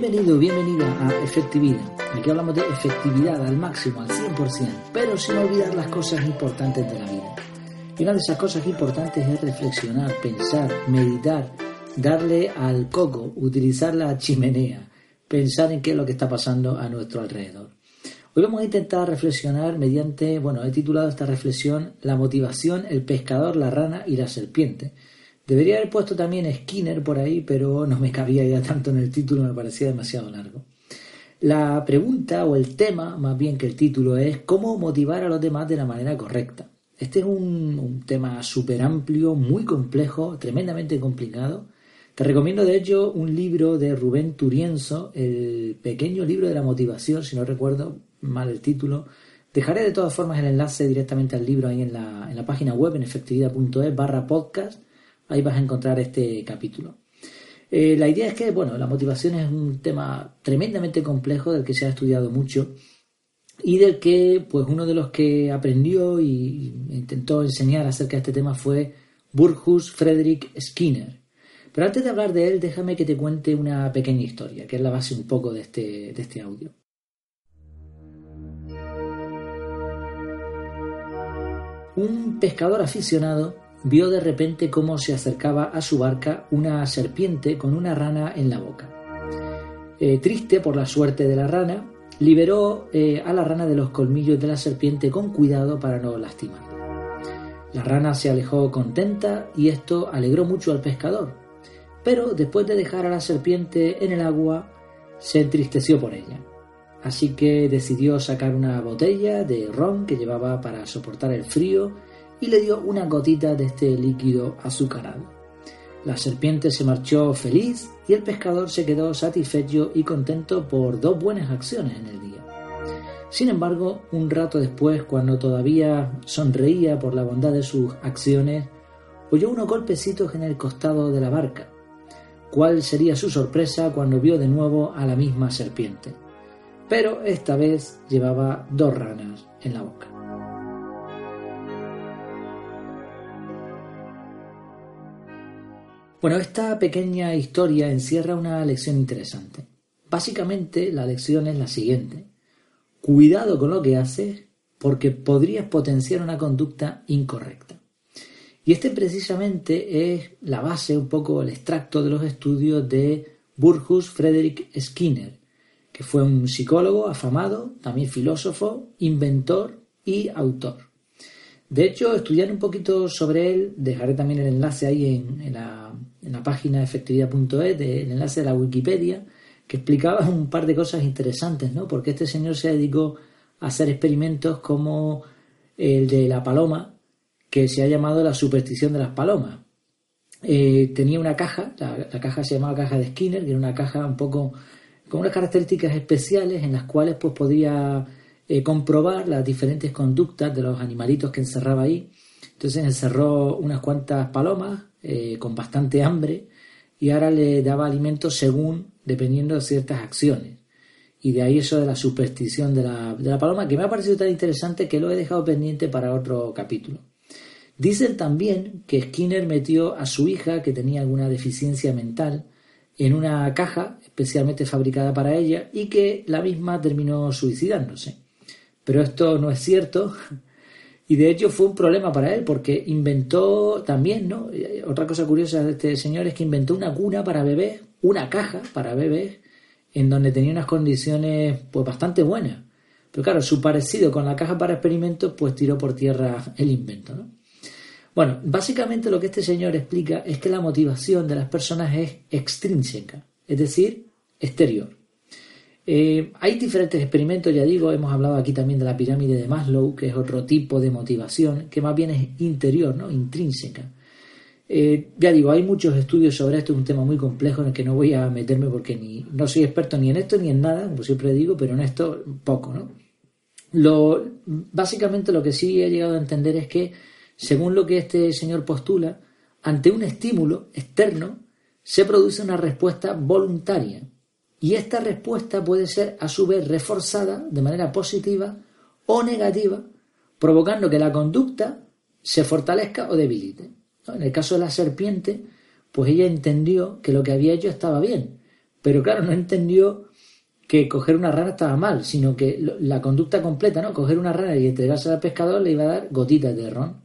Bienvenido, bienvenida a Efectividad. Aquí hablamos de efectividad al máximo, al 100%, pero sin olvidar las cosas importantes de la vida. Y una de esas cosas importantes es reflexionar, pensar, meditar, darle al coco, utilizar la chimenea, pensar en qué es lo que está pasando a nuestro alrededor. Hoy vamos a intentar reflexionar mediante, bueno, he titulado esta reflexión La motivación, el pescador, la rana y la serpiente. Debería haber puesto también Skinner por ahí, pero no me cabía ya tanto en el título, me parecía demasiado largo. La pregunta o el tema, más bien que el título, es cómo motivar a los demás de la manera correcta. Este es un, tema súper amplio, muy complejo, tremendamente complicado. Te recomiendo de hecho un libro de Rubén Turienzo, el pequeño libro de la motivación, si no recuerdo mal el título. Dejaré de todas formas el enlace directamente al libro ahí en la, en la página web en efectividad.es barra podcast Ahí vas a encontrar este capítulo. Eh, la idea es que, bueno, la motivación es un tema tremendamente complejo del que se ha estudiado mucho y del que, pues, uno de los que aprendió y intentó enseñar acerca de este tema fue Burghus Frederick Skinner. Pero antes de hablar de él, déjame que te cuente una pequeña historia, que es la base un poco de este, de este audio. Un pescador aficionado vio de repente cómo se acercaba a su barca una serpiente con una rana en la boca. Eh, triste por la suerte de la rana, liberó eh, a la rana de los colmillos de la serpiente con cuidado para no lastimarla. La rana se alejó contenta y esto alegró mucho al pescador, pero después de dejar a la serpiente en el agua, se entristeció por ella. Así que decidió sacar una botella de ron que llevaba para soportar el frío y le dio una gotita de este líquido azucarado. La serpiente se marchó feliz y el pescador se quedó satisfecho y contento por dos buenas acciones en el día. Sin embargo, un rato después, cuando todavía sonreía por la bondad de sus acciones, oyó unos golpecitos en el costado de la barca. ¿Cuál sería su sorpresa cuando vio de nuevo a la misma serpiente? Pero esta vez llevaba dos ranas en la boca. Bueno, esta pequeña historia encierra una lección interesante. Básicamente la lección es la siguiente. Cuidado con lo que haces porque podrías potenciar una conducta incorrecta. Y este precisamente es la base, un poco el extracto de los estudios de Burghus Frederick Skinner, que fue un psicólogo afamado, también filósofo, inventor y autor. De hecho, estudiar un poquito sobre él, dejaré también el enlace ahí en, la, página efectividad.es, el enlace de la Wikipedia, que explicaba un par de cosas interesantes, ¿no? Porque este señor se dedicó a hacer experimentos como el de la paloma, que se ha llamado la superstición de las palomas. Eh, tenía una caja, la, la, caja se llamaba caja de Skinner, que era una caja un poco con unas características especiales en las cuales pues podía eh, comprobar las diferentes conductas de los animalitos que encerraba ahí. Entonces encerró unas cuantas palomas eh, con bastante hambre y ahora le daba alimento según, dependiendo de ciertas acciones. Y de ahí eso de la superstición de la, de la paloma, que me ha parecido tan interesante que lo he dejado pendiente para otro capítulo. Dicen también que Skinner metió a su hija, que tenía alguna deficiencia mental, en una caja especialmente fabricada para ella y que la misma terminó suicidándose. Pero esto no es cierto. Y de hecho fue un problema para él porque inventó también, ¿no? Otra cosa curiosa de este señor es que inventó una cuna para bebés, una caja para bebés, en donde tenía unas condiciones pues bastante buenas. Pero claro, su parecido con la caja para experimentos pues tiró por tierra el invento, ¿no? Bueno, básicamente lo que este señor explica es que la motivación de las personas es extrínseca, es decir, exterior. Eh, hay diferentes experimentos, ya digo, hemos hablado aquí también de la pirámide de Maslow, que es otro tipo de motivación, que más bien es interior, ¿no? intrínseca. Eh, ya digo, hay muchos estudios sobre esto, es un tema muy complejo en el que no voy a meterme porque ni, no soy experto ni en esto ni en nada, como siempre digo, pero en esto poco. ¿no? Lo, básicamente lo que sí he llegado a entender es que, según lo que este señor postula, ante un estímulo externo se produce una respuesta voluntaria y esta respuesta puede ser a su vez reforzada de manera positiva o negativa, provocando que la conducta se fortalezca o debilite. En el caso de la serpiente, pues ella entendió que lo que había hecho estaba bien, pero claro, no entendió que coger una rana estaba mal, sino que la conducta completa, ¿no? Coger una rana y entregársela al pescador le iba a dar gotitas de ron.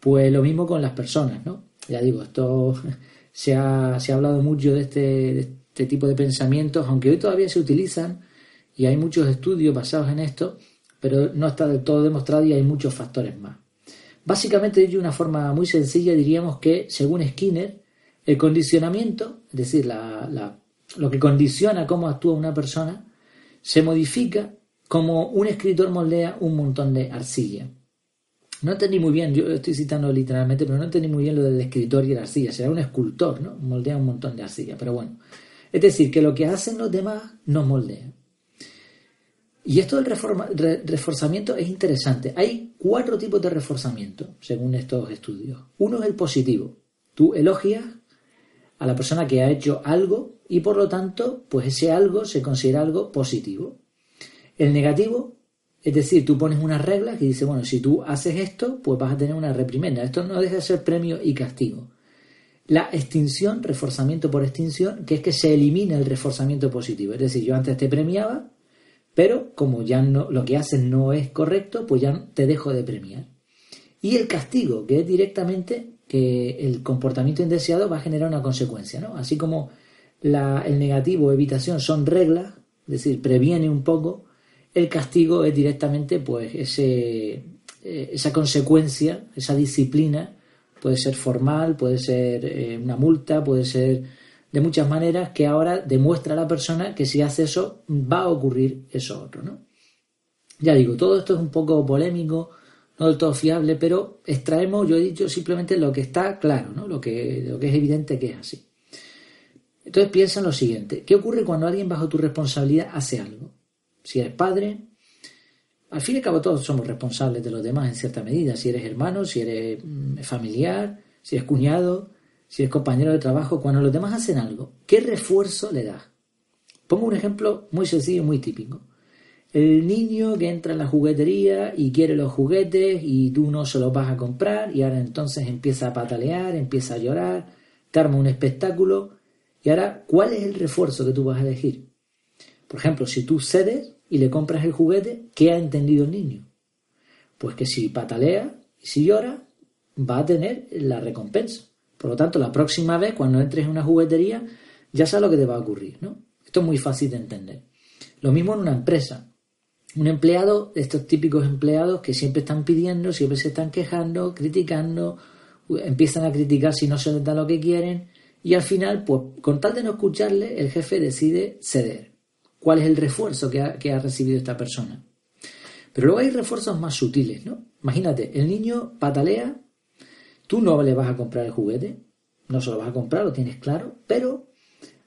Pues lo mismo con las personas, ¿no? Ya digo, esto se ha, se ha hablado mucho de este, este tipo de pensamientos, aunque hoy todavía se utilizan y hay muchos estudios basados en esto, pero no está del todo demostrado y hay muchos factores más. Básicamente, de una forma muy sencilla, diríamos que, según Skinner, el condicionamiento, es decir, lo que condiciona cómo actúa una persona, se modifica como un escritor moldea un montón de arcilla. No entendí muy bien, yo estoy citando literalmente, pero no entendí muy bien lo del escritor y la arcilla. Será un escultor, ¿no? Moldea un montón de arcilla, pero bueno. Es decir, que lo que hacen los demás nos moldea. Y esto del reforzamiento es interesante. Hay cuatro tipos de reforzamiento, según estos estudios. Uno es el positivo. Tú elogias a la persona que ha hecho algo y por lo tanto, pues ese algo se considera algo positivo. El negativo, es decir, tú pones unas reglas que dice, bueno, si tú haces esto, pues vas a tener una reprimenda. Esto no deja de ser premio y castigo. La extinción, reforzamiento por extinción, que es que se elimina el reforzamiento positivo. Es decir, yo antes te premiaba, pero como ya no, lo que haces no es correcto, pues ya te dejo de premiar. Y el castigo, que es directamente que el comportamiento indeseado va a generar una consecuencia, ¿no? Así como el negativo, evitación, son reglas, es decir, previene un poco, el castigo es directamente pues ese, eh, esa consecuencia, esa disciplina, puede ser formal, puede ser eh, una multa, puede ser de muchas maneras que ahora demuestra a la persona que si hace eso va a ocurrir eso otro, ¿no? Ya digo, todo esto es un poco polémico, no del todo fiable, pero extraemos, yo he dicho simplemente lo que está claro, ¿no? lo, que, lo que es evidente que es así. Entonces piensa en lo siguiente, ¿qué ocurre cuando alguien bajo tu responsabilidad hace algo? Si eres padre, al fin y al cabo todos somos responsables de los demás en cierta medida, si eres hermano, si eres mm, familiar, si eres cuñado, si eres compañero de trabajo, cuando los demás hacen algo, ¿qué refuerzo le das? Pongo un ejemplo muy sencillo, muy típico. El niño que entra en la juguetería y quiere los juguetes y tú no se los vas a comprar y ahora entonces empieza a patalear, empieza a llorar, te arma un espectáculo y ahora, ¿cuál es el refuerzo que tú vas a elegir? Por ejemplo, si tú cedes y le compras el juguete, ¿qué ha entendido el niño? Pues que si patalea y si llora, va a tener la recompensa. Por lo tanto, la próxima vez, cuando entres en una juguetería, ya sabes lo que te va a ocurrir, ¿no? Esto es muy fácil de entender. Lo mismo en una empresa. Un empleado, estos típicos empleados que siempre están pidiendo, siempre se están quejando, criticando, empiezan a criticar si no se les da lo que quieren, y al final, pues con tal de no escucharle, el jefe decide ceder. ¿Cuál es el refuerzo que ha, recibido esta persona? Pero luego hay refuerzos más sutiles, ¿no? Imagínate, el niño patalea, tú no le vas a comprar el juguete, no se lo vas a comprar, lo tienes claro, pero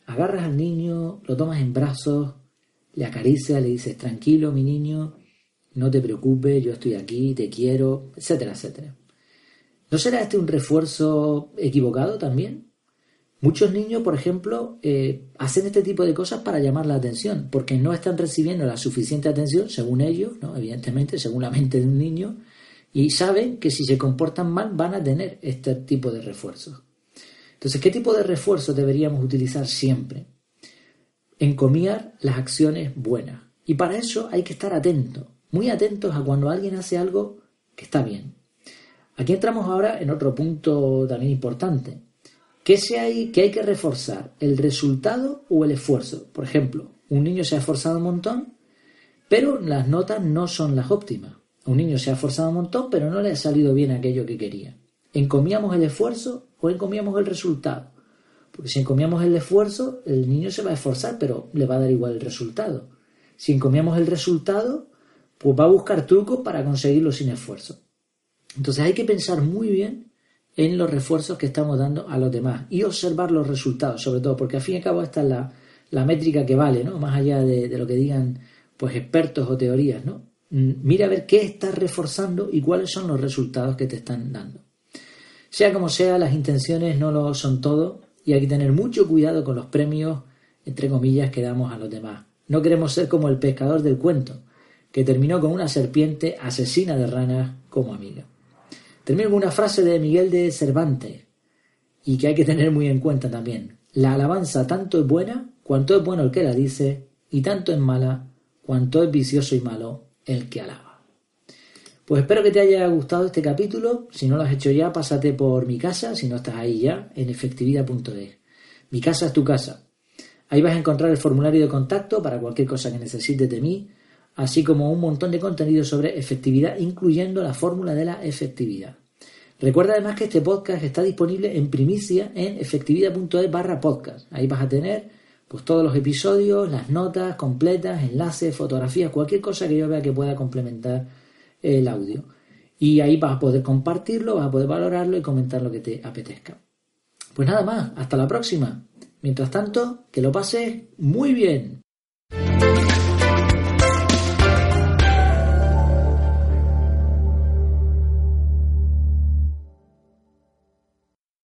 agarras al niño, lo tomas en brazos, le acaricias, le dices, tranquilo, mi niño, no te preocupes, yo estoy aquí, te quiero, etcétera, etcétera. ¿No será este un refuerzo equivocado también? Muchos niños, por ejemplo, eh, hacen este tipo de cosas para llamar la atención, porque no están recibiendo la suficiente atención, según ellos, ¿no? evidentemente, según la mente de un niño, y saben que si se comportan mal van a tener este tipo de refuerzos. Entonces, ¿qué tipo de refuerzo deberíamos utilizar siempre? Encomiar las acciones buenas. Y para eso hay que estar atentos, muy atentos a cuando alguien hace algo que está bien. Aquí entramos ahora en otro punto también importante ¿Qué, hay, hay que reforzar? ¿El resultado o el esfuerzo? Por ejemplo, un niño se ha esforzado un montón, pero las notas no son las óptimas. Un niño se ha esforzado un montón, pero no le ha salido bien aquello que quería. ¿Encomiamos el esfuerzo o encomiamos el resultado? Porque si encomiamos el esfuerzo, el niño se va a esforzar, pero le va a dar igual el resultado. Si encomiamos el resultado, pues va a buscar trucos para conseguirlo sin esfuerzo. Entonces hay que pensar muy bien en los refuerzos que estamos dando a los demás y observar los resultados, sobre todo, porque al fin y al cabo esta es la, métrica que vale, ¿no? Más allá de, lo que digan pues expertos o teorías, ¿no? Mm, mira a ver qué estás reforzando y cuáles son los resultados que te están dando. Sea como sea, las intenciones no lo son todo y hay que tener mucho cuidado con los premios, entre comillas, que damos a los demás. No queremos ser como el pescador del cuento, que terminó con una serpiente asesina de ranas como amiga. Termino con una frase de Miguel de Cervantes y que hay que tener muy en cuenta también. La alabanza tanto es buena cuanto es bueno el que la dice, y tanto es mala cuanto es vicioso y malo el que alaba. Pues espero que te haya gustado este capítulo. Si no lo has hecho ya, pásate por mi casa, si no estás ahí ya, en efectividad.es. Mi casa es tu casa. Ahí vas a encontrar el formulario de contacto para cualquier cosa que necesites de mí, así como un montón de contenido sobre efectividad, incluyendo la fórmula de la efectividad. Recuerda además que este podcast está disponible en primicia en efectividad.es barra podcast. Ahí vas a tener pues todos los episodios, las notas completas, enlaces, fotografías, cualquier cosa que yo vea que pueda complementar el audio. Y ahí vas a poder compartirlo, vas a poder valorarlo y comentar lo que te apetezca. Pues nada más, hasta la próxima. Mientras tanto, que lo pases muy bien.